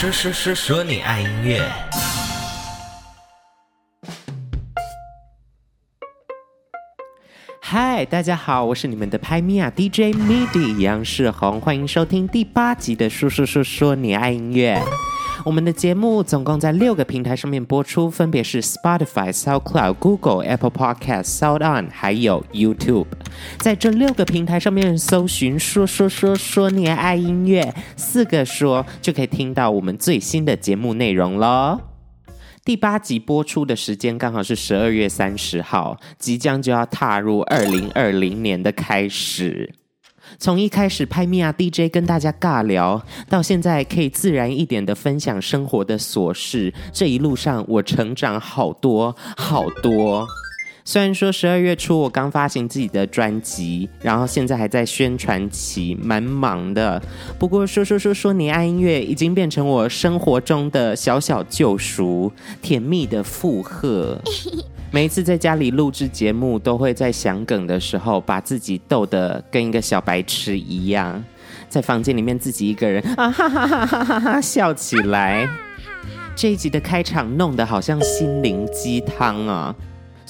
说说说说你爱音乐。嗨，大家好，我是你们的拍米娅 DJ MIDI 杨世宏，欢迎收听第八集的说说说说你爱音乐。我们的节目总共在六个平台上面播出，分别是 Spotify、SoundCloud、Google、Apple Podcast、SoundOn，还有 YouTube。在这六个平台上面搜寻“说说说说你爱音乐”四个说，就可以听到我们最新的节目内容喽。第八集播出的时间刚好是十二月三十号，即将就要踏入二零二零年的开始。从一开始拍米亚 DJ 跟大家尬聊，到现在可以自然一点的分享生活的琐事，这一路上我成长好多好多。虽然说十二月初我刚发行自己的专辑，然后现在还在宣传期，蛮忙的。不过说说说说你爱音乐已经变成我生活中的小小救赎，甜蜜的附和。每一次在家里录制节目，都会在想梗的时候，把自己逗得跟一个小白痴一样，在房间里面自己一个人 啊哈哈哈哈哈哈笑起来。这一集的开场弄得好像心灵鸡汤啊！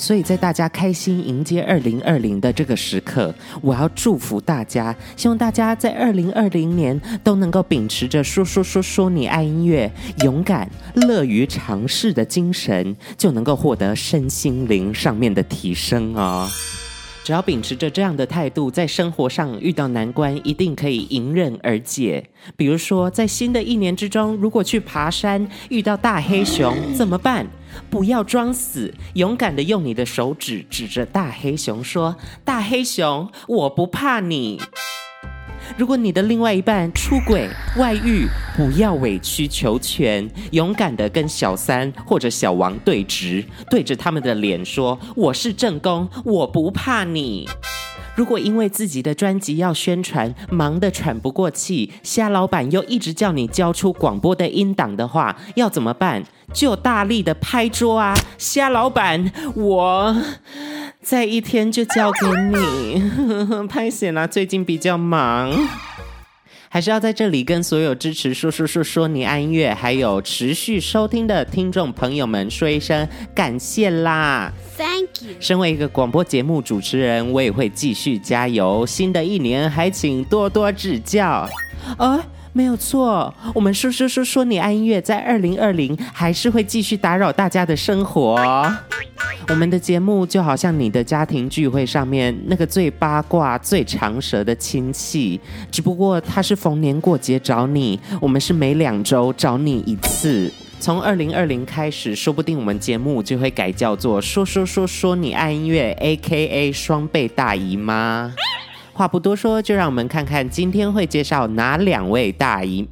所以在大家开心迎接二零二零的这个时刻，我要祝福大家，希望大家在二零二零年都能够秉持着说说说说你爱音乐、勇敢、乐于尝试的精神，就能够获得身心灵上面的提升哦。只要秉持着这样的态度，在生活上遇到难关，一定可以迎刃而解。比如说，在新的一年之中，如果去爬山遇到大黑熊，怎么办？不要装死，勇敢的用你的手指指着大黑熊说：“大黑熊，我不怕你。”如果你的另外一半出轨、外遇，不要委曲求全，勇敢的跟小三或者小王对峙，对着他们的脸说：“我是正宫，我不怕你。”如果因为自己的专辑要宣传，忙得喘不过气，虾老板又一直叫你交出广播的音档的话，要怎么办？就大力的拍桌啊！虾老板，我在一天就交给你。拍谢啦，最近比较忙。还是要在这里跟所有支持说说说说你爱音乐，还有持续收听的听众朋友们说一声感谢啦！Thank you。身为一个广播节目主持人，我也会继续加油。新的一年还请多多指教。哦。没有错，我们说说说说你爱音乐，在二零二零还是会继续打扰大家的生活。我们的节目就好像你的家庭聚会上面那个最八卦、最长舌的亲戚，只不过他是逢年过节找你，我们是每两周找你一次。从二零二零开始，说不定我们节目就会改叫做说说说说你爱音乐，AKA 双倍大姨妈。话不多说，就让我们看看今天会介绍哪两位大姨，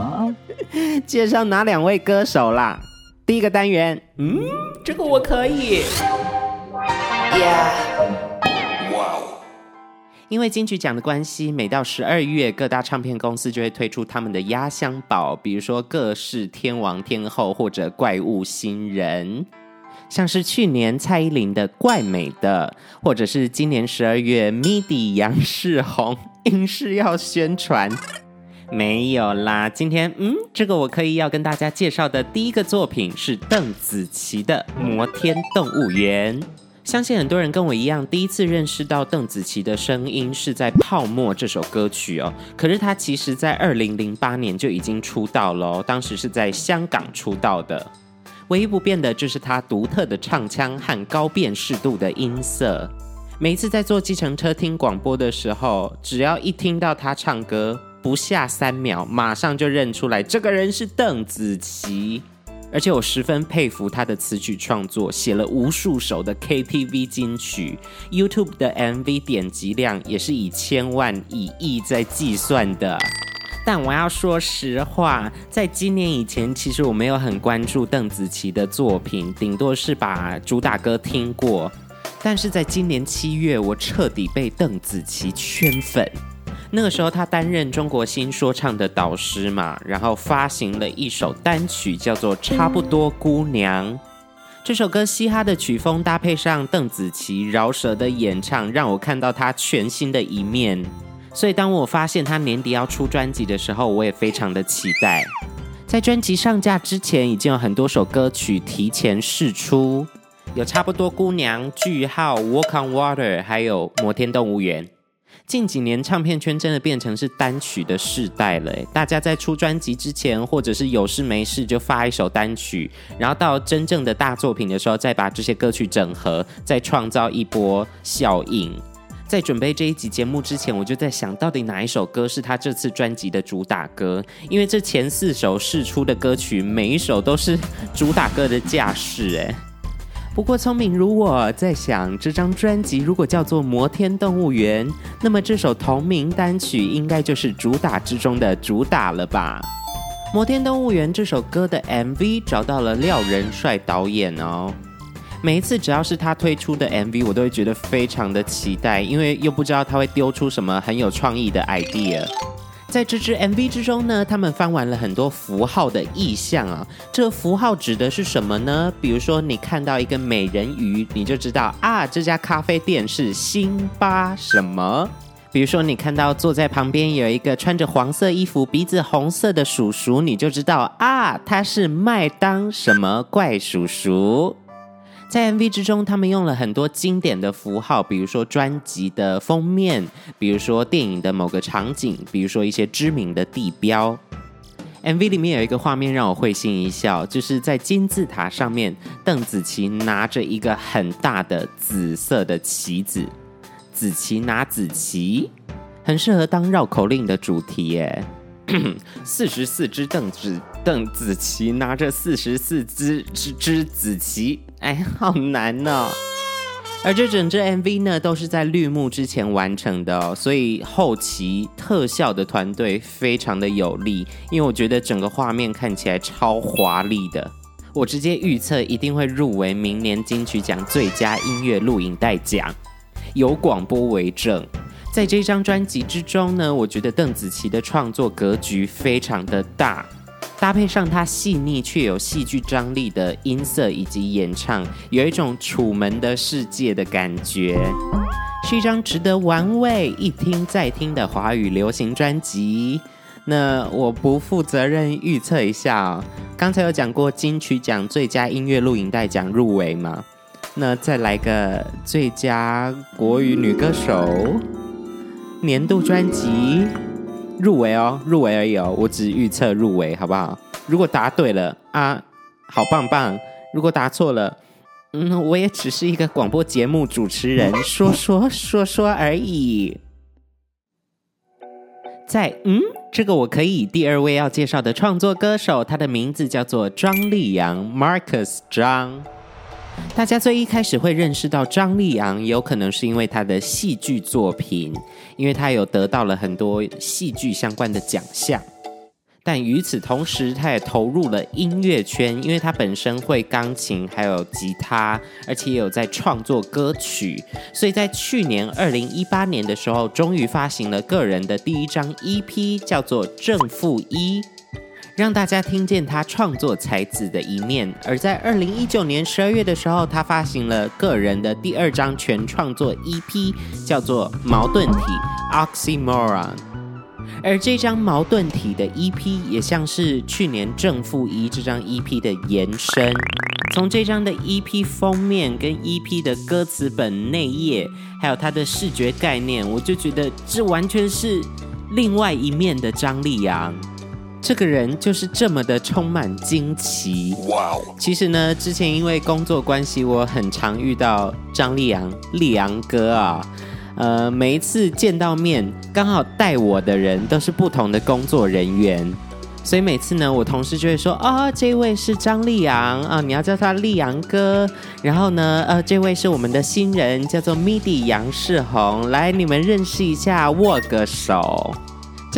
介绍哪两位歌手啦。第一个单元，嗯，这个我可以。Yeah. 因为金曲奖的关系，每到十二月，各大唱片公司就会推出他们的压箱宝，比如说各式天王天后或者怪物新人。像是去年蔡依林的《怪美的》，或者是今年十二月 MIDI 杨世宏硬是要宣传，没有啦。今天嗯，这个我可以要跟大家介绍的第一个作品是邓紫棋的《摩天动物园》。相信很多人跟我一样，第一次认识到邓紫棋的声音是在《泡沫》这首歌曲哦。可是她其实在二零零八年就已经出道了哦，当时是在香港出道的。唯一不变的就是他独特的唱腔和高辨识度的音色。每一次在坐计程车听广播的时候，只要一听到他唱歌，不下三秒，马上就认出来这个人是邓紫棋。而且我十分佩服他的词曲创作，写了无数首的 KTV 金曲，YouTube 的 MV 点击量也是以千万、以亿在计算的。但我要说实话，在今年以前，其实我没有很关注邓紫棋的作品，顶多是把主打歌听过。但是在今年七月，我彻底被邓紫棋圈粉。那个时候，她担任中国新说唱的导师嘛，然后发行了一首单曲，叫做《差不多姑娘》。这首歌嘻哈的曲风搭配上邓紫棋饶舌的演唱，让我看到她全新的一面。所以，当我发现他年底要出专辑的时候，我也非常的期待。在专辑上架之前，已经有很多首歌曲提前释出，有差不多姑娘、句号、Walk on Water，还有摩天动物园。近几年，唱片圈真的变成是单曲的世代了。大家在出专辑之前，或者是有事没事就发一首单曲，然后到真正的大作品的时候，再把这些歌曲整合，再创造一波效应。在准备这一集节目之前，我就在想到底哪一首歌是他这次专辑的主打歌？因为这前四首试出的歌曲，每一首都是主打歌的架势。哎。不过聪明如我在想，这张专辑如果叫做《摩天动物园》，那么这首同名单曲应该就是主打之中的主打了吧？《摩天动物园》这首歌的 MV 找到了廖仁帅导演哦。每一次只要是他推出的 MV，我都会觉得非常的期待，因为又不知道他会丢出什么很有创意的 idea。在这支 MV 之中呢，他们翻玩了很多符号的意象啊。这个符号指的是什么呢？比如说，你看到一个美人鱼，你就知道啊，这家咖啡店是星巴什么。比如说，你看到坐在旁边有一个穿着黄色衣服、鼻子红色的叔叔，你就知道啊，他是麦当什么怪叔叔。在 MV 之中，他们用了很多经典的符号，比如说专辑的封面，比如说电影的某个场景，比如说一些知名的地标。MV 里面有一个画面让我会心一笑，就是在金字塔上面，邓紫棋拿着一个很大的紫色的旗子，紫棋拿紫棋，很适合当绕口令的主题耶。四十四只邓紫邓紫棋拿着四十四只只只紫旗，哎，好难哦。而这整支 MV 呢，都是在绿幕之前完成的哦，所以后期特效的团队非常的有力，因为我觉得整个画面看起来超华丽的。我直接预测一定会入围明年金曲奖最佳音乐录影带奖，有广播为证。在这张专辑之中呢，我觉得邓紫棋的创作格局非常的大，搭配上它细腻却有戏剧张力的音色以及演唱，有一种楚门的世界的感觉，是一张值得玩味、一听再听的华语流行专辑。那我不负责任预测一下哦，刚才有讲过金曲奖最佳音乐录影带奖入围吗？那再来个最佳国语女歌手。年度专辑入围哦，入围而已哦，我只预测入围，好不好？如果答对了啊，好棒棒；如果答错了，嗯，我也只是一个广播节目主持人，说说说说而已。在嗯，这个我可以。第二位要介绍的创作歌手，他的名字叫做张立昂，Marcus 张。大家最一开始会认识到张立昂，有可能是因为他的戏剧作品，因为他有得到了很多戏剧相关的奖项。但与此同时，他也投入了音乐圈，因为他本身会钢琴，还有吉他，而且也有在创作歌曲。所以在去年二零一八年的时候，终于发行了个人的第一张 EP，叫做《正负一》。让大家听见他创作才子的一面。而在二零一九年十二月的时候，他发行了个人的第二张全创作 EP，叫做《矛盾体》（Oxymoron）。而这张矛盾体的 EP 也像是去年《正负一》这张 EP 的延伸。从这张的 EP 封面跟 EP 的歌词本内页，还有它的视觉概念，我就觉得这完全是另外一面的张立昂。这个人就是这么的充满惊奇。哇哦！其实呢，之前因为工作关系，我很常遇到张立阳、立阳哥啊。呃，每一次见到面，刚好带我的人都是不同的工作人员，所以每次呢，我同事就会说：“啊、哦，这位是张立阳啊，你要叫他立阳哥。”然后呢，呃，这位是我们的新人，叫做 MIDI 杨世宏，来，你们认识一下，握个手。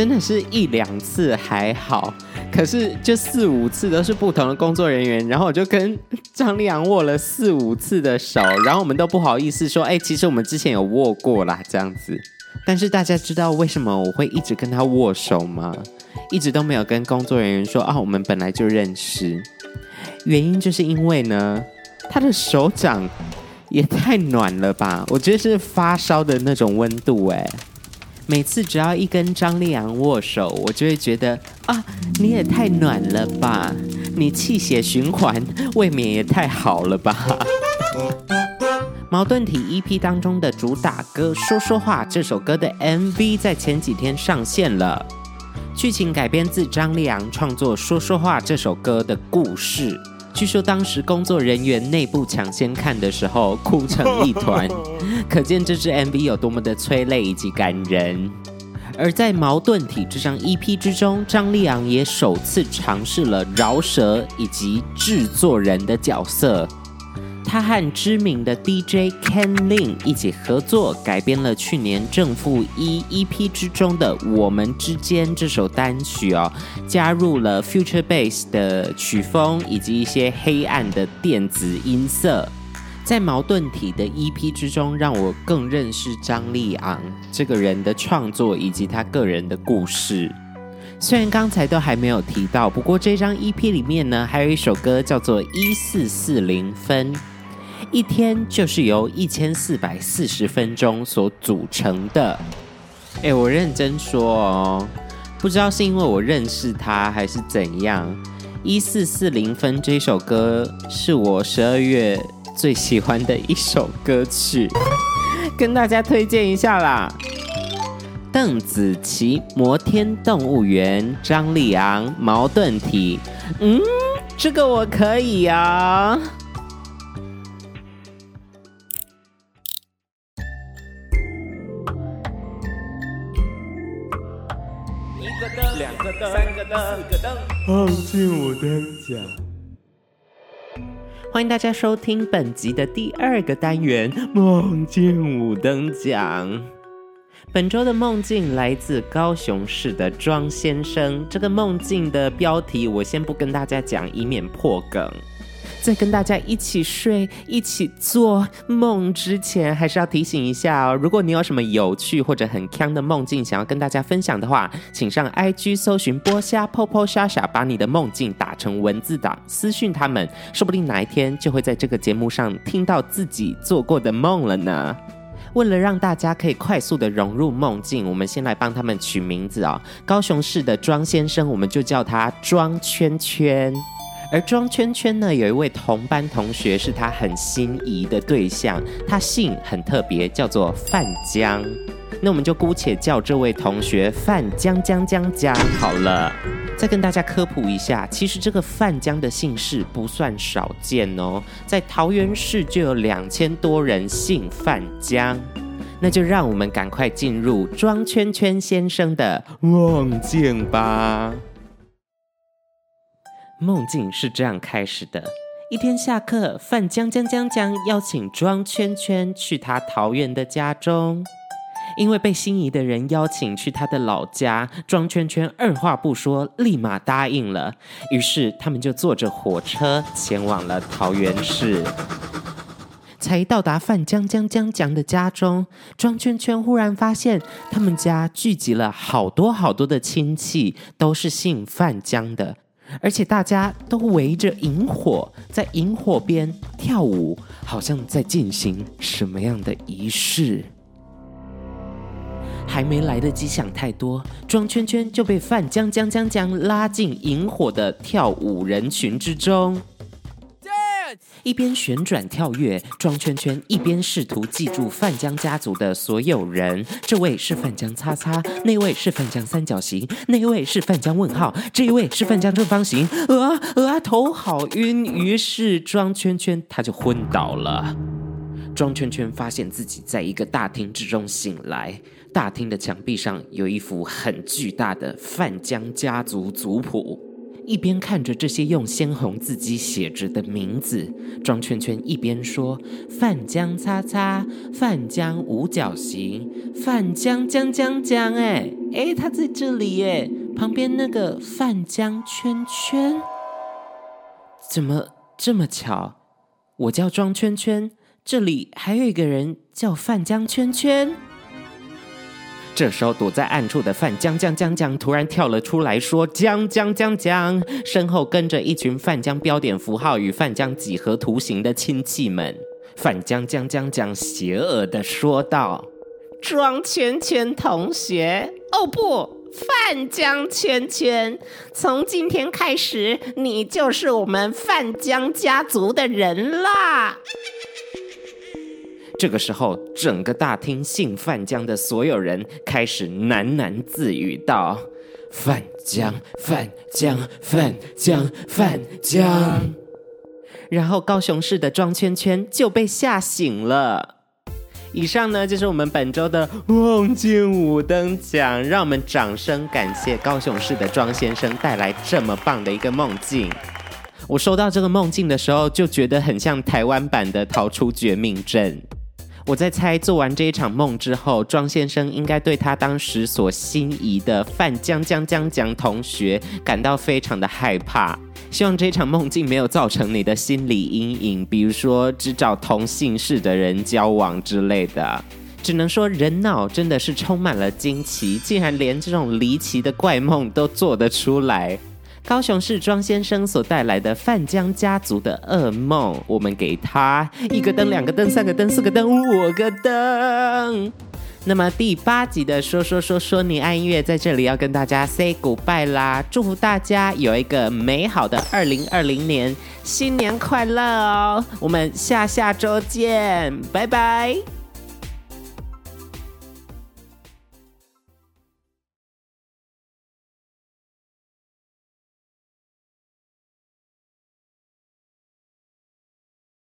真的是一两次还好，可是就四五次都是不同的工作人员，然后我就跟张立阳握了四五次的手，然后我们都不好意思说，哎，其实我们之前有握过啦，这样子。但是大家知道为什么我会一直跟他握手吗？一直都没有跟工作人员说啊，我们本来就认识。原因就是因为呢，他的手掌也太暖了吧，我觉得是发烧的那种温度，哎。每次只要一跟张立昂握手，我就会觉得啊，你也太暖了吧！你气血循环未免也太好了吧！矛盾体 EP 当中的主打歌《说说话》这首歌的 MV 在前几天上线了，剧情改编自张立昂创作《说说话》这首歌的故事。据说当时工作人员内部抢先看的时候哭成一团，可见这支 MV 有多么的催泪以及感人。而在《矛盾体》这张 EP 之中，张立昂也首次尝试了饶舌以及制作人的角色。他和知名的 DJ Ken Lin 一起合作，改编了去年正负一 EP 之中的《我们之间》这首单曲哦，加入了 Future Bass 的曲风以及一些黑暗的电子音色。在矛盾体的 EP 之中，让我更认识张立昂这个人的创作以及他个人的故事。虽然刚才都还没有提到，不过这张 EP 里面呢，还有一首歌叫做《一四四零分》。一天就是由一千四百四十分钟所组成的。哎，我认真说哦，不知道是因为我认识他还是怎样。一四四零分这首歌是我十二月最喜欢的一首歌曲，跟大家推荐一下啦。邓紫棋、摩天动物园、张立昂、矛盾体，嗯，这个我可以啊。两个灯，三个灯，四个灯，梦境五灯奖。欢迎大家收听本集的第二个单元《梦境五灯奖》。本周的梦境来自高雄市的庄先生。这个梦境的标题我先不跟大家讲，以免破梗。在跟大家一起睡、一起做梦之前，还是要提醒一下哦。如果你有什么有趣或者很锵的梦境想要跟大家分享的话，请上 IG 搜寻波虾泡泡莎莎，把你的梦境打成文字档，私讯他们，说不定哪一天就会在这个节目上听到自己做过的梦了呢。为了让大家可以快速的融入梦境，我们先来帮他们取名字哦。高雄市的庄先生，我们就叫他庄圈圈。而庄圈圈呢，有一位同班同学是他很心仪的对象，他姓很特别，叫做范江。那我们就姑且叫这位同学范江江江江好了。再跟大家科普一下，其实这个范江的姓氏不算少见哦，在桃园市就有两千多人姓范江。那就让我们赶快进入庄圈圈先生的梦境吧。梦境是这样开始的：一天下课，范江江江江邀请庄圈圈去他桃园的家中。因为被心仪的人邀请去他的老家，庄圈圈二话不说，立马答应了。于是他们就坐着火车前往了桃园市。才到达范江江江江的家中，庄圈圈忽然发现他们家聚集了好多好多的亲戚，都是姓范江的。而且大家都围着萤火，在萤火边跳舞，好像在进行什么样的仪式。还没来得及想太多，庄圈圈就被范江江江江拉进萤火的跳舞人群之中。一边旋转跳跃，庄圈圈一边试图记住范江家族的所有人。这位是范江叉叉，那位是范江三角形，那位是范江问号，这一位是范江正方形。呃呃，头好晕，于是庄圈圈他就昏倒了。庄圈圈发现自己在一个大厅之中醒来，大厅的墙壁上有一幅很巨大的范江家族族谱。一边看着这些用鲜红字迹写着的名字，庄圈圈一边说：“范江叉叉，范江五角形，范江江江江。”哎哎，他在这里耶！旁边那个范江圈圈，怎么这么巧？我叫庄圈圈，这里还有一个人叫范江圈圈。这时候，躲在暗处的范江江江江突然跳了出来，说：“江江江江！”身后跟着一群范江标点符号与范江几何图形的亲戚们。范江江江江邪恶地说道：“庄圈圈同学，哦不，范江圈圈，从今天开始，你就是我们范江家族的人啦。这个时候，整个大厅姓范江的所有人开始喃喃自语道：“范江，范江，范江，范江。”然后高雄市的庄圈圈就被吓醒了。以上呢，就是我们本周的梦境五灯奖，让我们掌声感谢高雄市的庄先生带来这么棒的一个梦境。我收到这个梦境的时候，就觉得很像台湾版的《逃出绝命镇》。我在猜，做完这一场梦之后，庄先生应该对他当时所心仪的范江江江江同学感到非常的害怕。希望这场梦境没有造成你的心理阴影，比如说只找同姓氏的人交往之类的。只能说人脑真的是充满了惊奇，竟然连这种离奇的怪梦都做得出来。高雄市庄先生所带来的范江家族的噩梦，我们给他一个灯、两个灯、三个灯、四个灯、五个灯。那么第八集的说说说说你爱音乐在这里要跟大家 say goodbye 啦，祝福大家有一个美好的二零二零年，新年快乐哦！我们下下周见，拜拜。